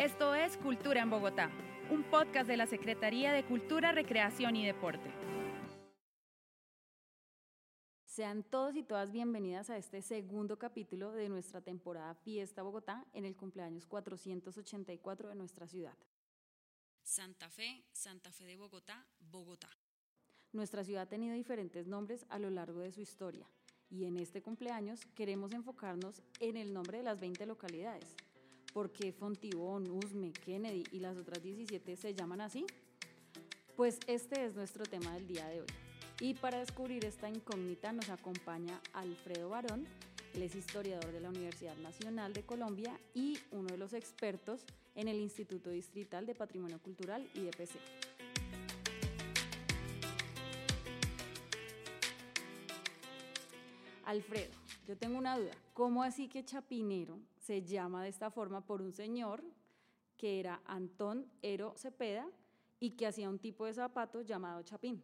Esto es Cultura en Bogotá, un podcast de la Secretaría de Cultura, Recreación y Deporte. Sean todos y todas bienvenidas a este segundo capítulo de nuestra temporada Fiesta Bogotá en el cumpleaños 484 de nuestra ciudad. Santa Fe, Santa Fe de Bogotá, Bogotá. Nuestra ciudad ha tenido diferentes nombres a lo largo de su historia y en este cumpleaños queremos enfocarnos en el nombre de las 20 localidades. ¿Por qué Fontibón, Usme, Kennedy y las otras 17 se llaman así? Pues este es nuestro tema del día de hoy. Y para descubrir esta incógnita nos acompaña Alfredo Barón, él es historiador de la Universidad Nacional de Colombia y uno de los expertos en el Instituto Distrital de Patrimonio Cultural y de PC. Alfredo, yo tengo una duda. ¿Cómo así que Chapinero se llama de esta forma por un señor que era Antón Ero Cepeda y que hacía un tipo de zapato llamado chapín?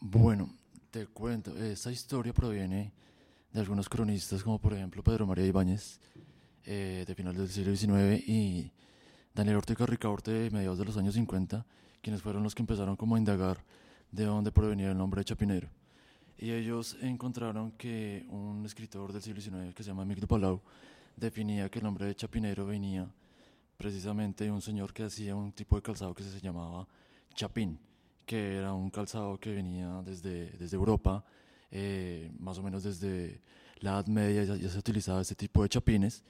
Bueno, te cuento, esta historia proviene de algunos cronistas como por ejemplo Pedro María Ibáñez eh, de finales del siglo XIX y Daniel Ortega Ricaurte de mediados de los años 50, quienes fueron los que empezaron como a indagar de dónde provenía el nombre de Chapinero. Y ellos encontraron que un escritor del siglo XIX que se llama Miguel Palau definía que el nombre de Chapinero venía precisamente de un señor que hacía un tipo de calzado que se llamaba chapín que era un calzado que venía desde, desde Europa, eh, más o menos desde la Edad Media ya, se utilizaba este tipo de chapines.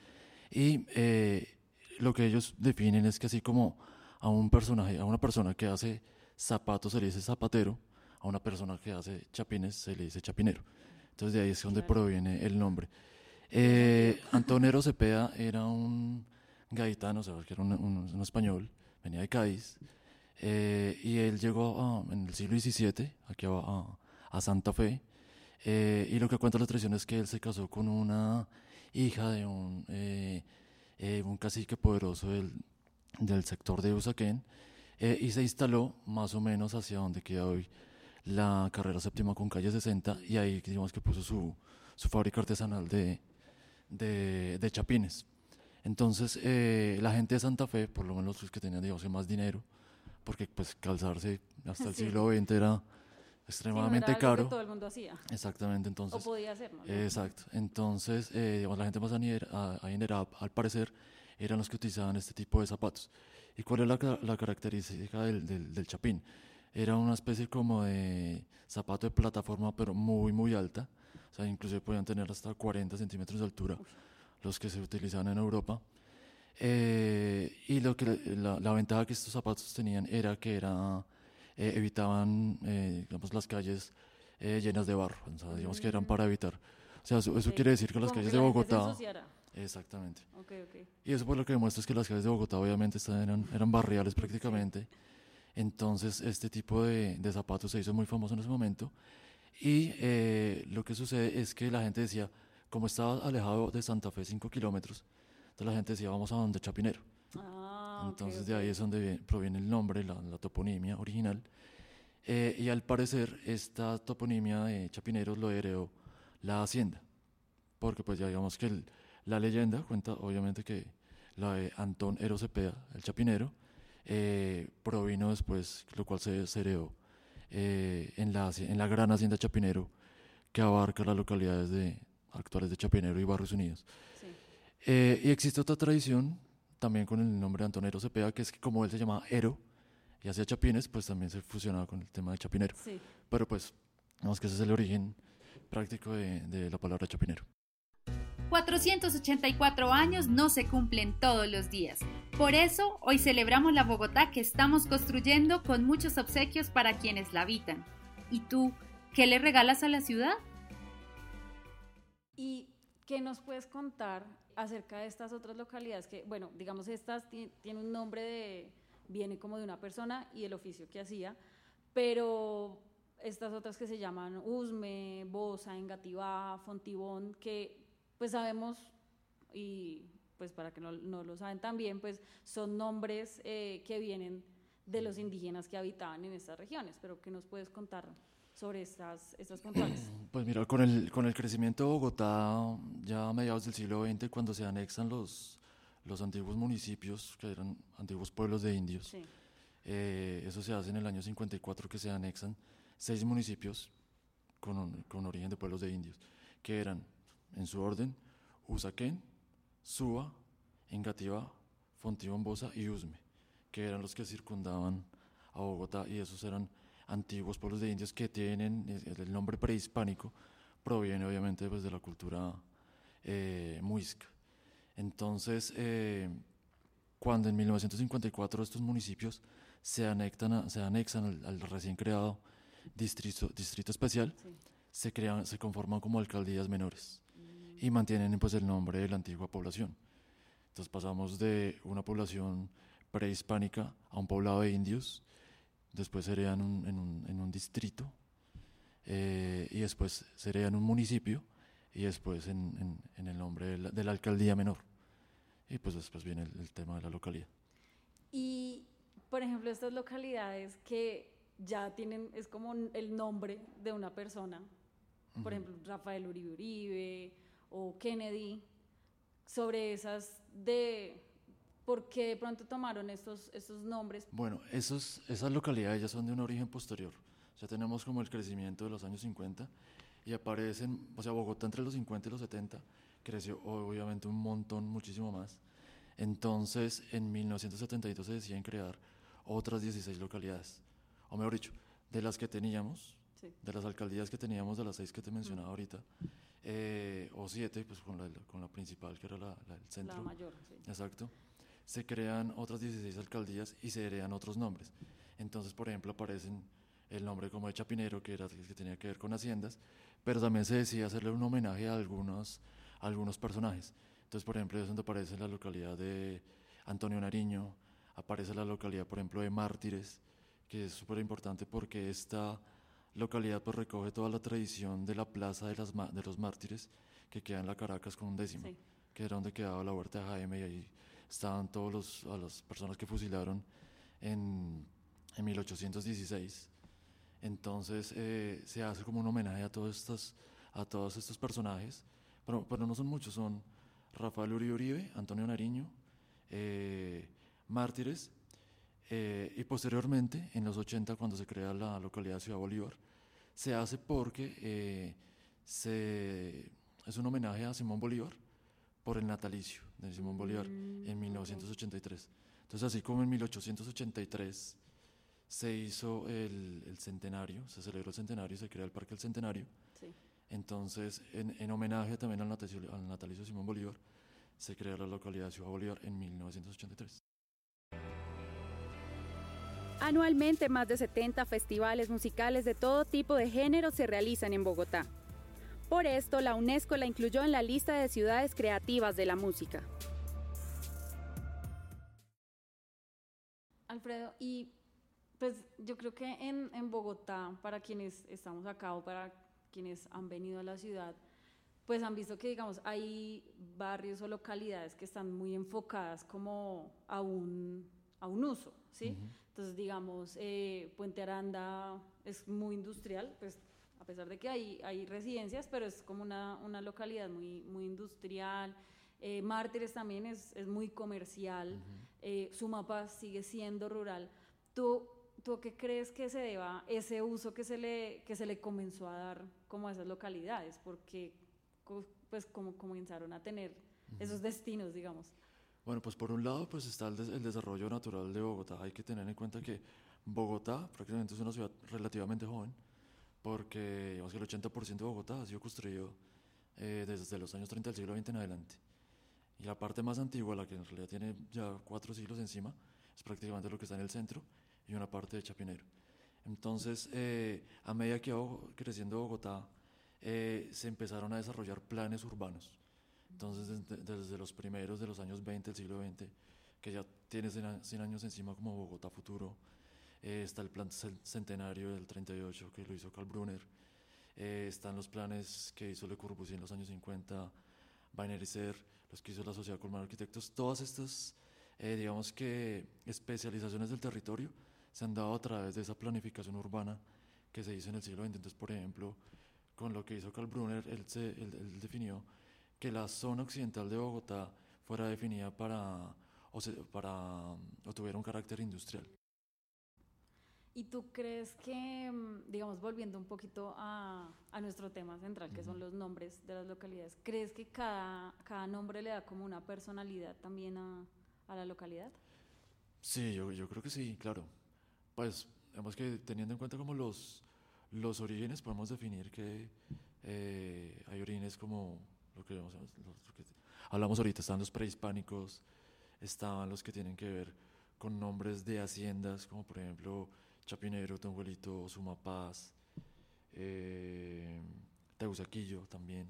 Y eh, lo que ellos definen es que así como a un personaje, a una persona que hace zapatos se le dice zapatero, a una persona que hace chapines se le dice chapinero. Entonces de ahí es donde proviene el nombre. Eh, Antonero Cepeda era un gaitano, o sea, era un, español, venía de Cádiz, eh, y él llegó en el siglo XVII aquí a, a Santa Fe. Eh, y lo que cuenta la tradición es que él se casó con una hija de un, eh, un cacique poderoso del, del sector de Usaquén y se instaló más o menos hacia donde queda hoy la carrera séptima con calle 60 y ahí digamos que puso su, su fábrica artesanal de, de, de chapines. Entonces la gente de Santa Fe, por lo menos los que tenían digamos, más dinero, porque pues calzarse hasta el siglo XX era extremadamente caro. que todo el mundo hacía. Exactamente, entonces. O podía hacerlo. Exacto. Entonces, eh, digamos, la gente más adinerada, al parecer, eran los que utilizaban este tipo de zapatos. ¿Y cuál es la, la característica del, del, chapín? Era una especie como de zapato de plataforma, pero muy, muy alta. O sea, inclusive podían tener hasta 40 centímetros de altura, los que se utilizaban en Europa. Eh, y lo que la, ventaja que estos zapatos tenían era que era, eh, evitaban eh, digamos, las calles llenas de barro, o sea, digamos que eran para evitar. O sea, eso, quiere decir que las calles de Bogotá... Exactamente. Okay, okay. Y eso por lo que demuestra es que las calles de Bogotá obviamente eran, eran barriales prácticamente. Entonces este tipo de, de, zapatos se hizo muy famoso en ese momento. Y lo que sucede es que la gente decía, como estaba alejado de Santa Fe 5 kilómetros, entonces la gente decía, vamos a donde Chapinero. Ah, Entonces de ahí es donde proviene el nombre, la, toponimia original. Eh, y al parecer esta toponimia de Chapinero lo heredó la hacienda. Porque pues ya digamos que la leyenda cuenta obviamente que la de Antón Ero Cepeda, el Chapinero, eh, provino después, lo cual se, heredó eh, en, la, en la gran hacienda Chapinero que abarca las localidades de, actuales de Chapinero y Barrios Unidos. Eh, y existe otra tradición, también con el nombre de Antonero Cepeda, que es que como él se llamaba Ero y hacía chapines, pues también se fusionaba con el tema de chapinero. Sí. Pero pues, digamos que ese es el origen práctico de, de la palabra chapinero. 484 años no se cumplen todos los días. Por eso, hoy celebramos la Bogotá que estamos construyendo con muchos obsequios para quienes la habitan. ¿Y tú, qué le regalas a la ciudad? ¿Y qué nos puedes contar acerca de estas otras localidades que, bueno, digamos, estas tienen un nombre de, viene como de una persona y el oficio que hacía, pero estas otras que se llaman Usme, Bosa, Engativá, Fontibón, que pues sabemos, y pues para que no, no lo saben también, pues son nombres eh, que vienen de los indígenas que habitaban en estas regiones, pero ¿qué nos puedes contar sobre estas, estas puntuales? Pues mira, con el, con el crecimiento de Bogotá, ya a mediados del siglo XX, cuando se anexan los, los antiguos municipios, que eran antiguos pueblos de indios. Eh, eso se hace en el año 54 que se anexan seis municipios con, con origen de pueblos de indios, que eran, en su orden, Usaquén, Suba, Engativá, Fontibombosa y Usme, que eran los que circundaban a Bogotá y esos eran antiguos pueblos de indios que tienen el nombre prehispánico, proviene obviamente pues, de la cultura eh, muisca. Entonces, eh, cuando en 1954 estos municipios se, anexan, se anexan al, recién creado distrito, distrito especial, se, crean, se conforman como alcaldías menores y mantienen pues, el nombre de la antigua población. Entonces pasamos de una población prehispánica a un poblado de indios, después sería en un, en un, en un distrito eh, y después sería en un municipio y después en, en, el nombre de la, alcaldía menor. Y pues después viene el, tema de la localidad. Y, por ejemplo, estas localidades que ya tienen, es como el nombre de una persona, por ejemplo, Rafael Uribe Uribe o Kennedy, sobre esas de por qué de pronto tomaron estos, estos nombres. Bueno, esos, esas localidades ya son de un origen posterior. Ya tenemos como el crecimiento de los años 50 y aparecen, o sea, Bogotá entre los 50 y los 70 creció obviamente un montón, muchísimo más. Entonces, en 1972 se deciden crear otras 16 localidades, o mejor dicho, de las que teníamos, de las alcaldías que teníamos, de las seis que te mencionaba ahorita, eh, o siete, pues con la, con la principal, que era la, el centro. La mayor, sí. Exacto. Se crean otras 16 alcaldías y se heredan otros nombres. Entonces, por ejemplo, aparecen el nombre como de Chapinero, que, era, que tenía que ver con haciendas, pero también se decía hacerle un homenaje a algunos, algunos personajes. Entonces, por ejemplo, es donde aparece la localidad de Antonio Nariño, aparece la localidad, por ejemplo, de Mártires, que es súper importante porque esta localidad pues, recoge toda la tradición de la plaza de, las, de los mártires que queda en la Caracas con un décimo, que era donde quedaba la huerta de Jaime y ahí estaban todas las personas que fusilaron en, en 1816 entonces eh, se hace como un homenaje a todos estos, a todos estos personajes, pero, pero no son muchos, son Rafael Uribe Uribe, Antonio Nariño, eh, Mártires, eh, y posteriormente, en los 80, cuando se crea la localidad de Ciudad Bolívar, se hace porque se, es un homenaje a Simón Bolívar por el natalicio de Simón Bolívar en 1983. Mm, Entonces, así como en 1883 se hizo el, el, centenario, se celebró el centenario, se creó el Parque del Centenario. Sí. Entonces, en, en, homenaje también al natalicio, al natalicio Simón Bolívar, se creó la localidad de Ciudad Bolívar en 1983. Anualmente, más de 70 festivales musicales de todo tipo de género se realizan en Bogotá. Por esto, la UNESCO la incluyó en la lista de ciudades creativas de la música. Alfredo, y pues yo creo que en, en, Bogotá, para quienes estamos acá o para quienes han venido a la ciudad, pues han visto que, digamos, hay barrios o localidades que están muy enfocadas como a un, a un uso, ¿sí? Entonces, digamos, eh, Puente Aranda es muy industrial, pues a pesar de que hay, hay residencias, pero es como una, una localidad muy, muy industrial. Eh, Mártires también es, es muy comercial, uh Sumapaz sigue siendo rural. ¿Tú ¿Tú qué crees que se deba ese uso que se le, que se le comenzó a dar como a esas localidades? Porque pues como comenzaron a tener esos destinos, digamos. Bueno, pues por un lado pues está el, desarrollo natural de Bogotá. Hay que tener en cuenta que Bogotá prácticamente es una ciudad relativamente joven, porque digamos que el 80% de Bogotá ha sido construido eh, desde los años 30 del siglo XX en adelante. Y la parte más antigua, la que en realidad tiene ya cuatro siglos encima, es prácticamente lo que está en el centro y una parte de Chapinero. Entonces, eh, a medida que iba creciendo Bogotá, eh, se empezaron a desarrollar planes urbanos. Entonces, desde, los primeros de los años 20 del siglo XX, que ya tiene 100 años encima como Bogotá Futuro, eh, está el plan centenario del 38 que lo hizo Carl Brunner, están los planes que hizo Le Corbusier en los años 50, Ser, los que hizo la Sociedad Colmar Arquitectos, todas estas, digamos que, especializaciones del territorio se han dado a través de esa planificación urbana que se hizo en el siglo XX. Entonces, por ejemplo, con lo que hizo Karl Brunner, él, se, él, definió que la zona occidental de Bogotá fuera definida para o, para, o tuviera un carácter industrial. ¿Y tú crees que, mm, digamos, volviendo un poquito a, a nuestro tema central, que son los nombres de las localidades, ¿crees que cada, cada nombre le da como una personalidad también a, a la localidad? Sí, yo, yo, creo que sí, claro. Pues, digamos que teniendo en cuenta como los, los orígenes, podemos definir que eh, hay orígenes como lo que, lo que hablamos ahorita, están los prehispánicos, estaban los que tienen que ver con nombres de haciendas, como por ejemplo Chapinero, Tonguelito, Sumapaz, eh, Teusaquillo también,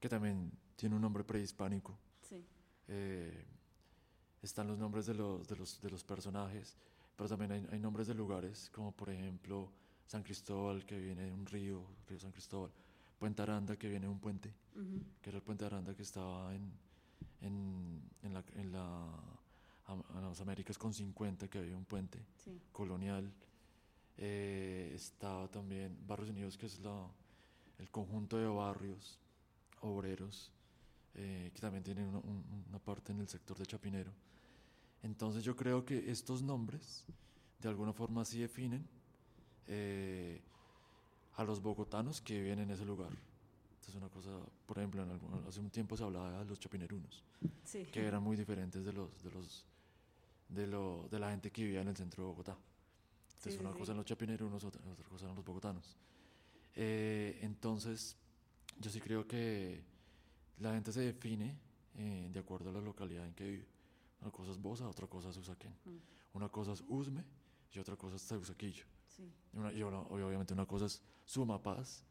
que también tiene un nombre prehispánico. Sí. Eh, están los nombres de los, de los, de los personajes, pero también hay, hay, nombres de lugares, como por ejemplo San Cristóbal, que viene de un río, Río San Cristóbal, Puente Aranda, que viene de un puente, que era el Puente Aranda que estaba en, en, en, la, en, la, las Américas con 50, que había un puente colonial. Eh, estaba también Barrios Unidos, que es la, el conjunto de barrios obreros, eh, que también tiene una, parte en el sector de Chapinero. Entonces yo creo que estos nombres de alguna forma sí definen eh, a los bogotanos que viven en ese lugar es una cosa, por ejemplo, en hace un tiempo se hablaba de los chapinerunos, que eran muy diferentes de los, de los, de, lo, de la gente que vivía en el centro de Bogotá. Entonces, una cosa en los chapinerunos, otra, otra cosa en los bogotanos. Eh, entonces, yo sí creo que la gente se define eh, de acuerdo a la localidad en que vive. Una cosa es Bosa, otra cosa es Usaquén. Mm. Una cosa es Usme y otra cosa es Teusaquillo. Una, y, obviamente una cosa es Sumapaz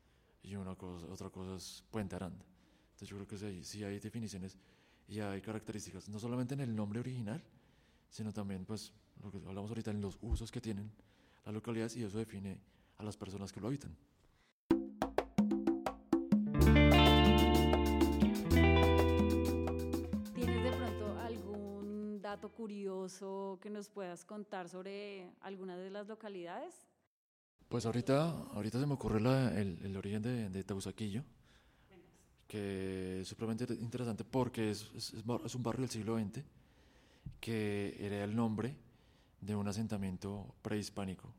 y una otra cosa es Puente Aranda. Entonces yo creo que sí, sí hay definiciones y hay características, no solamente en el nombre original, sino también, pues, lo que hablamos ahorita, en los usos que tienen las localidades y eso define a las personas que lo habitan. Dato curioso que nos puedas contar sobre alguna de las localidades? Pues ahorita, ahorita se me ocurre el, el, origen de, de, Teusaquillo, que es supremamente interesante porque es, es, es, un barrio del siglo XX que era el nombre de un asentamiento prehispánico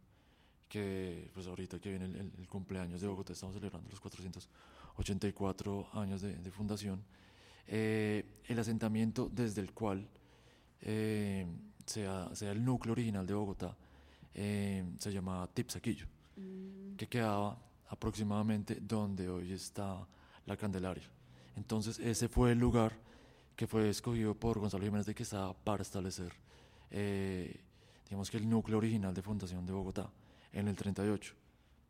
que pues ahorita que viene el, cumpleaños de Bogotá, estamos celebrando los 484 años de, de fundación, eh, el asentamiento desde el cual eh, sea, sea, el núcleo original de Bogotá eh, se llamaba Tipsaquillo que quedaba aproximadamente donde hoy está la Candelaria. Entonces ese fue el lugar que fue escogido por Gonzalo Jiménez de Quesada para establecer, eh, digamos que el núcleo original de fundación de Bogotá en el 38,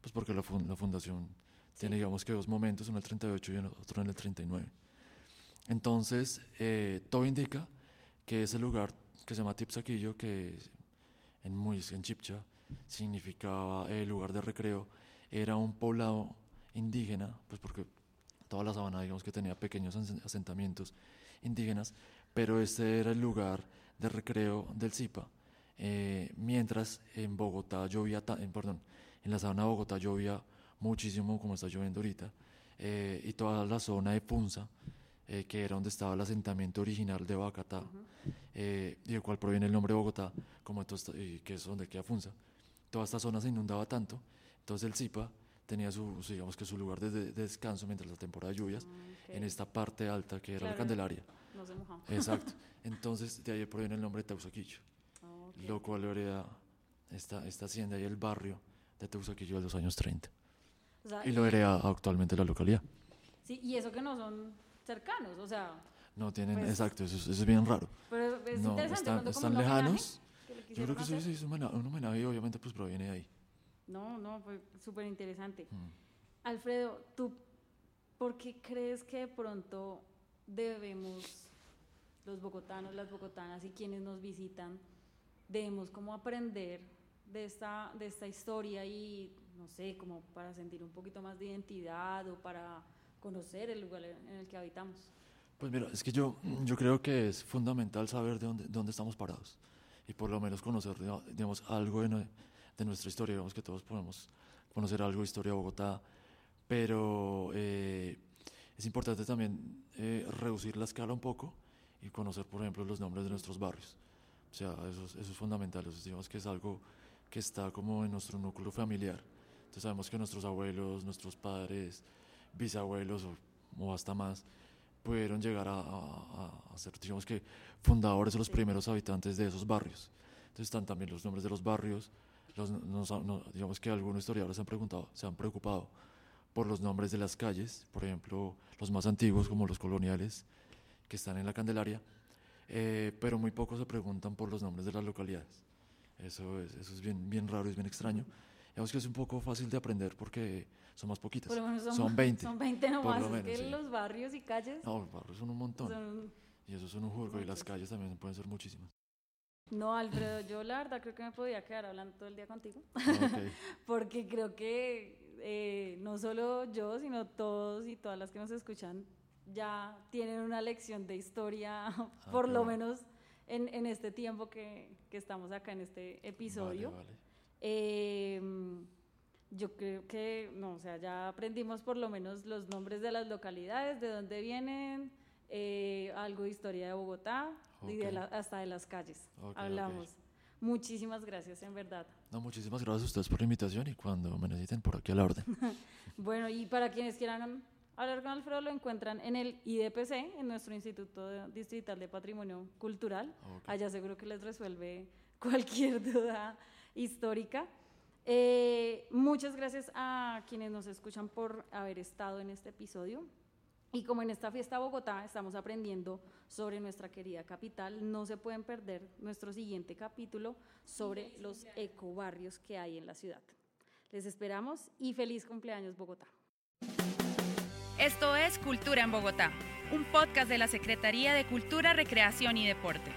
pues porque la, la fundación tiene digamos que dos momentos, uno en el 38 y otro en el 39. Entonces eh, todo indica que ese lugar que se llama Tipsaquillo, que en, muy, en Chipcha, significaba el lugar de recreo, era un poblado indígena, pues porque toda la sabana digamos que tenía pequeños asentamientos indígenas, pero este era el lugar de recreo del Zipa. Eh, mientras en Bogotá llovía, en, perdón, en la sabana de Bogotá llovía muchísimo como está lloviendo ahorita, eh, y toda la zona de Punza, eh, que era donde estaba el asentamiento original de Bacatá, y del cual proviene el nombre Bogotá, como y que es donde queda Funza toda esta zona se inundaba tanto, entonces el Zipa tenía su, digamos que su lugar de, descanso mientras la temporada de lluvias ah, en esta parte alta que era la Candelaria. No se mojaba. Exacto. Entonces de ahí proviene el nombre de Teusaquillo, lo cual hereda esta, esta hacienda y el barrio de Teusaquillo de los años 30. y lo hereda actualmente la localidad. Sí, y eso que no son cercanos, o sea... No tienen, pues exacto, eso, es bien raro. Pero es no, están, están lejanos. Yo creo que sí, es un homenaje, obviamente pues proviene de ahí. No, no, fue súper interesante. Mm. Alfredo, ¿tú por qué crees que de pronto debemos, los bogotanos, las bogotanas y quienes nos visitan, debemos como aprender de esta, de esta historia y, no sé, como para sentir un poquito más de identidad o para conocer el lugar en el que habitamos? Pues mira, es que yo, yo creo que es fundamental saber de dónde, dónde estamos parados y por lo menos conocer digamos, algo de, de nuestra historia. Digamos que todos podemos conocer algo de historia de Bogotá, pero eh, es importante también eh, reducir la escala un poco y conocer, por ejemplo, los nombres de nuestros barrios. O sea, eso, es- eso es fundamental, eso digamos que es algo que está como en nuestro núcleo familiar. Entonces sabemos que nuestros abuelos, nuestros padres, bisabuelos o, o hasta más, pudieron llegar a, a- a ser, digamos que, fundadores o los primeros habitantes de esos barrios. Entonces están también los nombres de los barrios, los, nos- no- digamos que algunos historiadores se han preguntado, se han preocupado por los nombres de las calles, por ejemplo, los más antiguos como los coloniales que están en la Candelaria, eh, pero muy pocos se preguntan por los nombres de las localidades. Eso es, eso es bien, bien raro, es bien extraño. Digamos que es un poco fácil de aprender porque son más poquitas. Por lo menos son, Son 20. Son 20 nomás. lo es menos, que sí. los barrios y calles No, los barrios son un montón. son... Y eso son un jurgo. Y las calles también pueden ser muchísimas. No, Alfredo, yo la verdad creo que me podía quedar hablando todo el día contigo. Ah. Porque creo que eh, no solo yo, sino todos y todas las que nos escuchan ya tienen una lección de historia, por qué lo menos en, en este tiempo que, que estamos acá en este episodio. Vale, vale. Eh, yo creo que, no, o sea, ya aprendimos por lo menos los nombres de las localidades, de dónde vienen, eh, algo de historia de Bogotá y de la- hasta de las calles. Ok, ok. Hablamos. Muchísimas gracias, en verdad. No, muchísimas gracias a ustedes por la invitación y cuando me necesiten por aquí a la orden. Bueno, y para quienes quieran hablar con Alfredo, lo encuentran en el IDPC, en nuestro Instituto Distrital de Patrimonio Cultural. Allá seguro que les resuelve cualquier duda histórica. Eh, muchas gracias a quienes nos escuchan por haber estado en este episodio. Y como en esta fiesta Bogotá estamos aprendiendo sobre nuestra querida capital, no se pueden perder nuestro siguiente capítulo sobre los ecobarrios que hay en la ciudad. Les esperamos y feliz cumpleaños Bogotá. Esto es Cultura en Bogotá, un podcast de la Secretaría de Cultura, Recreación y Deporte.